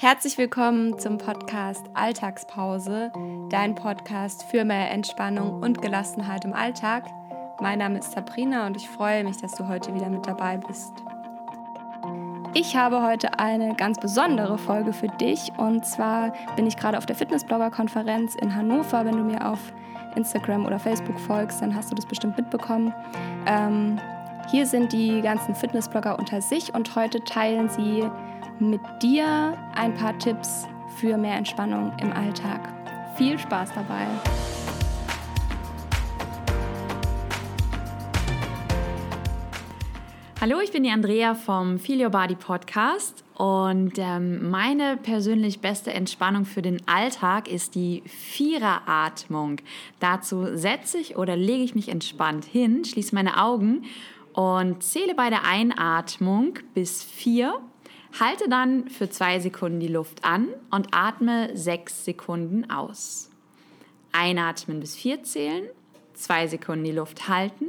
Herzlich willkommen zum Podcast Alltagspause, dein Podcast für mehr Entspannung und Gelassenheit im Alltag. Mein Name ist Sabrina und ich freue mich, dass du heute wieder mit dabei bist. Ich habe heute eine ganz besondere Folge für dich und zwar bin ich gerade auf der Fitnessblogger-Konferenz in Hannover. Wenn du mir auf Instagram oder Facebook folgst, dann hast du das bestimmt mitbekommen. Ähm, hier sind die ganzen Fitnessblogger unter sich und heute teilen sie mit dir ein paar Tipps für mehr Entspannung im Alltag. Viel Spaß dabei! Hallo, ich bin die Andrea vom Feel Your Body Podcast und ähm, meine persönlich beste Entspannung für den Alltag ist die Viereratmung. Dazu setze ich oder lege ich mich entspannt hin, schließe meine Augen und zähle bei der Einatmung bis vier. Halte dann für zwei Sekunden die Luft an und atme sechs Sekunden aus. Einatmen bis vier zählen, zwei Sekunden die Luft halten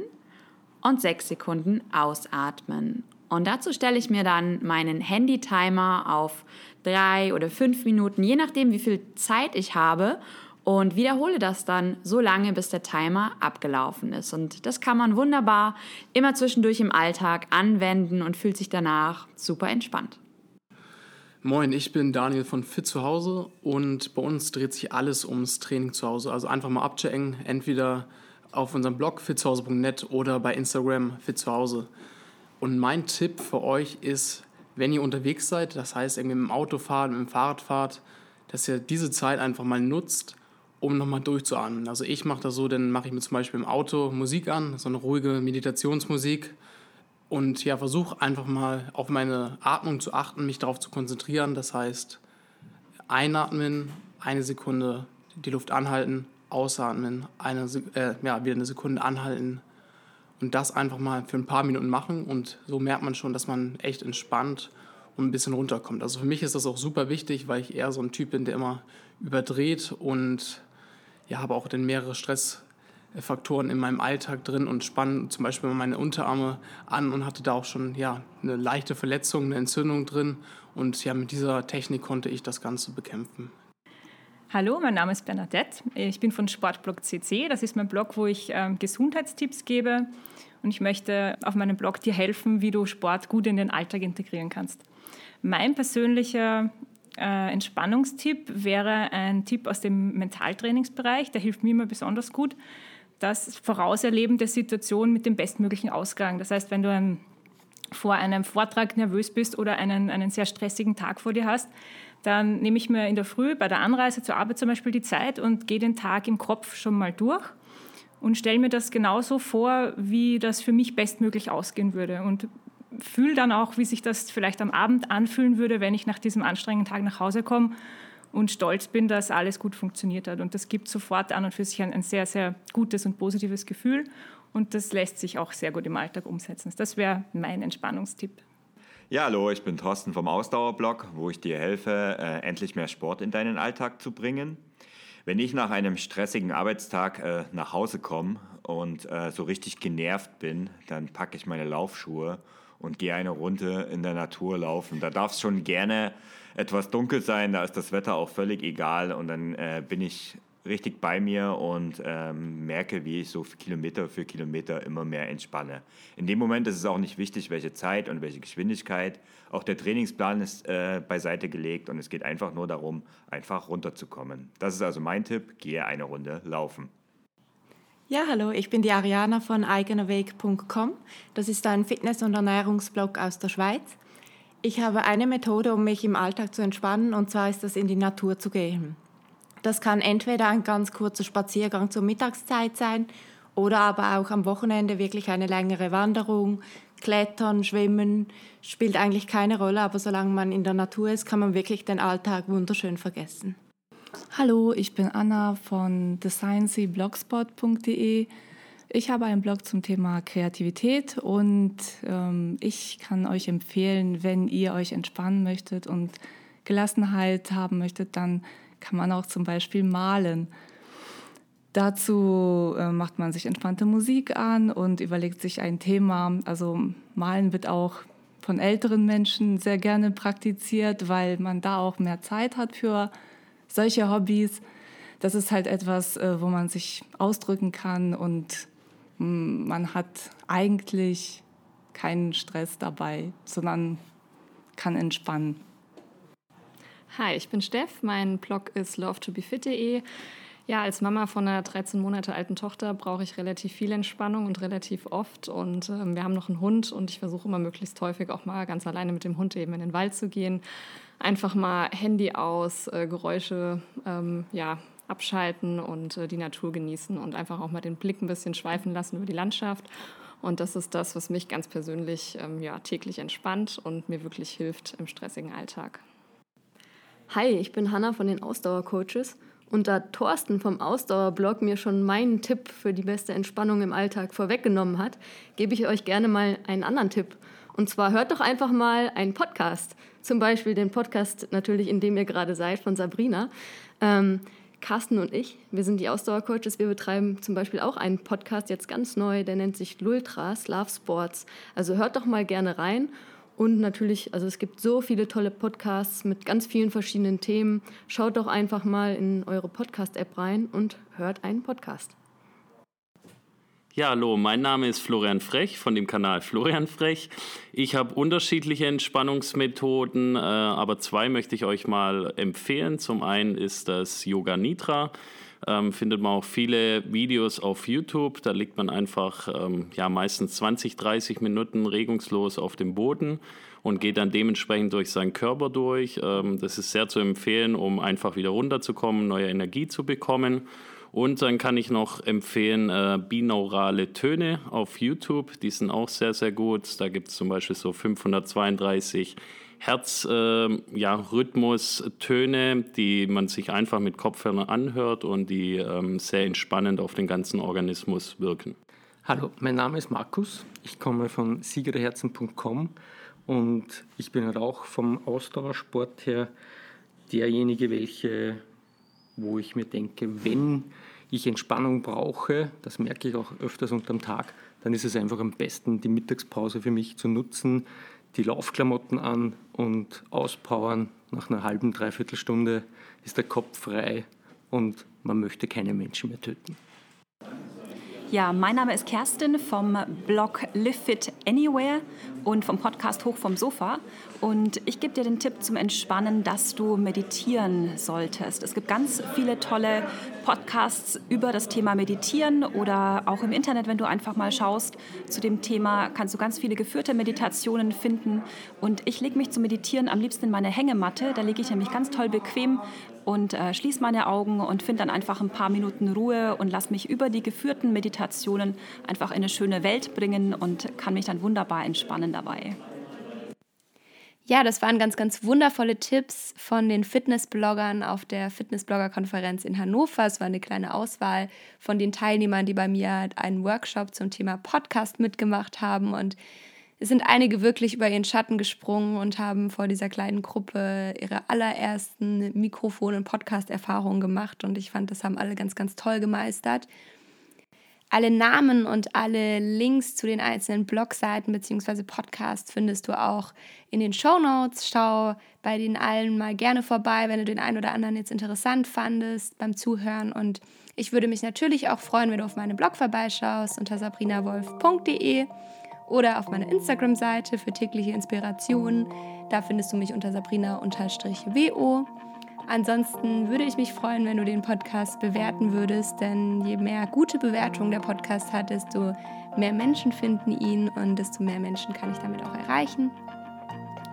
und sechs Sekunden ausatmen. Und dazu stelle ich mir dann meinen Handy-Timer auf drei oder fünf Minuten, je nachdem, wie viel Zeit ich habe und wiederhole das dann so lange, bis der Timer abgelaufen ist. Und das kann man wunderbar immer zwischendurch im Alltag anwenden und fühlt sich danach super entspannt. Moin, ich bin Daniel von Fit zu Hause und bei uns dreht sich alles ums Training zu Hause. Also einfach mal abchecken, entweder auf unserem Blog fitzuhause.net oder bei Instagram fit zu Hause. Und mein Tipp für euch ist, wenn ihr unterwegs seid, das heißt irgendwie mit dem Auto fahrt, mit dem Fahrrad fahrt, dass ihr diese Zeit einfach mal nutzt, um nochmal durchzuatmen. Also ich mache das so, dann mache ich mir zum Beispiel im Auto Musik an, so eine ruhige Meditationsmusik und ja, versuche einfach mal auf meine Atmung zu achten, mich darauf zu konzentrieren. Das heißt, einatmen, eine Sekunde die Luft anhalten, ausatmen, eine, äh, ja, wieder eine Sekunde anhalten und das einfach mal für ein paar Minuten machen und so merkt man schon, dass man echt entspannt und ein bisschen runterkommt. Also für mich ist das auch super wichtig, weil ich eher so ein Typ bin, der immer überdreht und ja, habe auch dann mehrere Stressfaktoren in meinem Alltag drin und spanne zum Beispiel meine Unterarme an und hatte da auch schon ja, eine leichte Verletzung, eine Entzündung drin. Und ja, mit dieser Technik konnte ich das Ganze bekämpfen. Hallo, mein Name ist Bernadette. Ich bin von Sportblog CC. Das ist mein Blog, wo ich ähm, Gesundheitstipps gebe. Und ich möchte auf meinem Blog dir helfen, wie du Sport gut in den Alltag integrieren kannst. Mein persönlicher äh, Entspannungstipp wäre ein Tipp aus dem Mentaltrainingsbereich, der hilft mir immer besonders gut. Das Vorauserleben der Situation mit dem bestmöglichen Ausgang. Das heißt, wenn du ein, vor einem Vortrag nervös bist oder einen, einen sehr stressigen Tag vor dir hast, dann nehme ich mir in der Früh bei der Anreise zur Arbeit zum Beispiel die Zeit und gehe den Tag im Kopf schon mal durch und stelle mir das genauso vor, wie das für mich bestmöglich ausgehen würde. Und fühle dann auch, wie sich das vielleicht am Abend anfühlen würde, wenn ich nach diesem anstrengenden Tag nach Hause komme und stolz bin, dass alles gut funktioniert hat. Und das gibt sofort an und für sich ein, ein sehr, sehr gutes und positives Gefühl. Und das lässt sich auch sehr gut im Alltag umsetzen. Das wäre mein Entspannungstipp. Ja, hallo, ich bin Thorsten vom Ausdauerblog, wo ich dir helfe, äh, endlich mehr Sport in deinen Alltag zu bringen. Wenn ich nach einem stressigen Arbeitstag äh, nach Hause komme und äh, so richtig genervt bin, dann packe ich meine Laufschuhe und gehe eine Runde in der Natur laufen. Da darf es schon gerne etwas dunkel sein, da ist das Wetter auch völlig egal und dann äh, bin ich richtig bei mir und ähm, merke, wie ich so Kilometer für Kilometer immer mehr entspanne. In dem Moment ist es auch nicht wichtig, welche Zeit und welche Geschwindigkeit. Auch der Trainingsplan ist äh, beiseite gelegt und es geht einfach nur darum, einfach runterzukommen. Das ist also mein Tipp, gehe eine Runde laufen. Ja, hallo, ich bin die Ariana von eigenerweg.com. Das ist ein Fitness- und Ernährungsblog aus der Schweiz. Ich habe eine Methode, um mich im Alltag zu entspannen, und zwar ist das in die Natur zu gehen. Das kann entweder ein ganz kurzer Spaziergang zur Mittagszeit sein oder aber auch am Wochenende wirklich eine längere Wanderung, Klettern, Schwimmen, spielt eigentlich keine Rolle, aber solange man in der Natur ist, kann man wirklich den Alltag wunderschön vergessen. Hallo, ich bin Anna von thesciencyblogspot.de. Ich habe einen Blog zum Thema Kreativität und ähm, ich kann euch empfehlen, wenn ihr euch entspannen möchtet und Gelassenheit haben möchtet, dann kann man auch zum Beispiel malen. Dazu äh, macht man sich entspannte Musik an und überlegt sich ein Thema. Also malen wird auch von älteren Menschen sehr gerne praktiziert, weil man da auch mehr Zeit hat für solche Hobbys. Das ist halt etwas, äh, wo man sich ausdrücken kann und man hat eigentlich keinen Stress dabei, sondern kann entspannen. Hi, ich bin Steff. Mein Blog ist lovetobefit.de. Ja, als Mama von einer 13 Monate alten Tochter brauche ich relativ viel Entspannung und relativ oft. Und äh, wir haben noch einen Hund und ich versuche immer möglichst häufig auch mal ganz alleine mit dem Hund eben in den Wald zu gehen. Einfach mal Handy aus, äh, Geräusche ähm, ja, abschalten und äh, die Natur genießen und einfach auch mal den Blick ein bisschen schweifen lassen über die Landschaft. Und das ist das, was mich ganz persönlich ähm, ja, täglich entspannt und mir wirklich hilft im stressigen Alltag. Hi, ich bin Hanna von den Ausdauercoaches. Und da Thorsten vom Ausdauerblog mir schon meinen Tipp für die beste Entspannung im Alltag vorweggenommen hat, gebe ich euch gerne mal einen anderen Tipp. Und zwar hört doch einfach mal einen Podcast. Zum Beispiel den Podcast natürlich, in dem ihr gerade seid, von Sabrina. Ähm, Carsten und ich, wir sind die Ausdauercoaches, wir betreiben zum Beispiel auch einen Podcast jetzt ganz neu, der nennt sich Lultras, Love Sports. Also hört doch mal gerne rein und natürlich, also es gibt so viele tolle Podcasts mit ganz vielen verschiedenen Themen. Schaut doch einfach mal in eure Podcast-App rein und hört einen Podcast. Ja, hallo, mein Name ist Florian Frech von dem Kanal Florian Frech. Ich habe unterschiedliche Entspannungsmethoden, äh, aber zwei möchte ich euch mal empfehlen. Zum einen ist das Yoga Nitra. Ähm, findet man auch viele Videos auf YouTube. Da liegt man einfach ähm, ja, meistens 20, 30 Minuten regungslos auf dem Boden und geht dann dementsprechend durch seinen Körper durch. Ähm, das ist sehr zu empfehlen, um einfach wieder runterzukommen, neue Energie zu bekommen. Und dann kann ich noch empfehlen äh, binaurale Töne auf YouTube. Die sind auch sehr, sehr gut. Da gibt es zum Beispiel so 532 Herzrhythmus, äh, Töne, die man sich einfach mit Kopfhörern anhört und die ähm, sehr entspannend auf den ganzen Organismus wirken. Hallo, mein Name ist Markus. Ich komme von siegerherzen.com und ich bin auch vom Ausdauersport her derjenige, welche, wo ich mir denke, wenn ich Entspannung brauche, das merke ich auch öfters unterm Tag, dann ist es einfach am besten, die Mittagspause für mich zu nutzen, die Laufklamotten an und auspowern. Nach einer halben, dreiviertel Stunde ist der Kopf frei und man möchte keine Menschen mehr töten. Ja, mein Name ist Kerstin vom Blog Live Fit Anywhere und vom Podcast Hoch vom Sofa. Und ich gebe dir den Tipp zum Entspannen, dass du meditieren solltest. Es gibt ganz viele tolle Podcasts über das Thema Meditieren oder auch im Internet, wenn du einfach mal schaust. Zu dem Thema kannst du ganz viele geführte Meditationen finden. Und ich lege mich zum Meditieren am liebsten in meine Hängematte. Da lege ich nämlich ganz toll bequem und äh, schließe meine Augen und finde dann einfach ein paar Minuten Ruhe und lasse mich über die geführten Meditationen einfach in eine schöne Welt bringen und kann mich dann wunderbar entspannen dabei. Ja, das waren ganz, ganz wundervolle Tipps von den Fitnessbloggern auf der Fitnessblogger-Konferenz in Hannover. Es war eine kleine Auswahl von den Teilnehmern, die bei mir einen Workshop zum Thema Podcast mitgemacht haben. Und es sind einige wirklich über ihren Schatten gesprungen und haben vor dieser kleinen Gruppe ihre allerersten Mikrofon- und Podcast-Erfahrungen gemacht. Und ich fand, das haben alle ganz, ganz toll gemeistert. Alle Namen und alle Links zu den einzelnen Blogseiten bzw. Podcasts findest du auch in den Show Notes. Schau bei den allen mal gerne vorbei, wenn du den einen oder anderen jetzt interessant fandest beim Zuhören. Und ich würde mich natürlich auch freuen, wenn du auf meinem Blog vorbeischaust unter sabrinawolf.de oder auf meiner Instagram-Seite für tägliche Inspirationen. Da findest du mich unter sabrina-wo. Ansonsten würde ich mich freuen, wenn du den Podcast bewerten würdest, denn je mehr gute Bewertungen der Podcast hat, desto mehr Menschen finden ihn und desto mehr Menschen kann ich damit auch erreichen.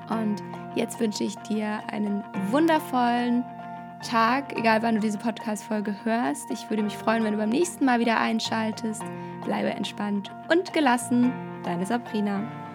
Und jetzt wünsche ich dir einen wundervollen Tag, egal wann du diese Podcast-Folge hörst. Ich würde mich freuen, wenn du beim nächsten Mal wieder einschaltest. Bleibe entspannt und gelassen. Deine Sabrina.